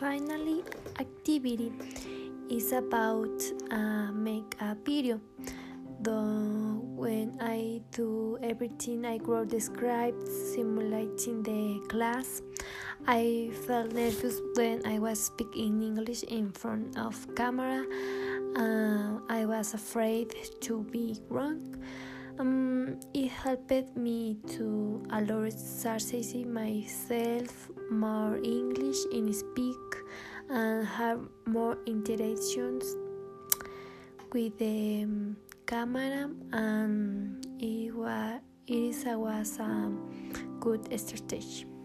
finally activity is about uh, make a video. Though when I do everything I wrote described simulating the class, I felt nervous when I was speaking English in front of camera. Uh, I was afraid to be wrong. Um, it helped me to exercising myself more English in speak and have more interactions with the um, camera and it was it was a good strategy.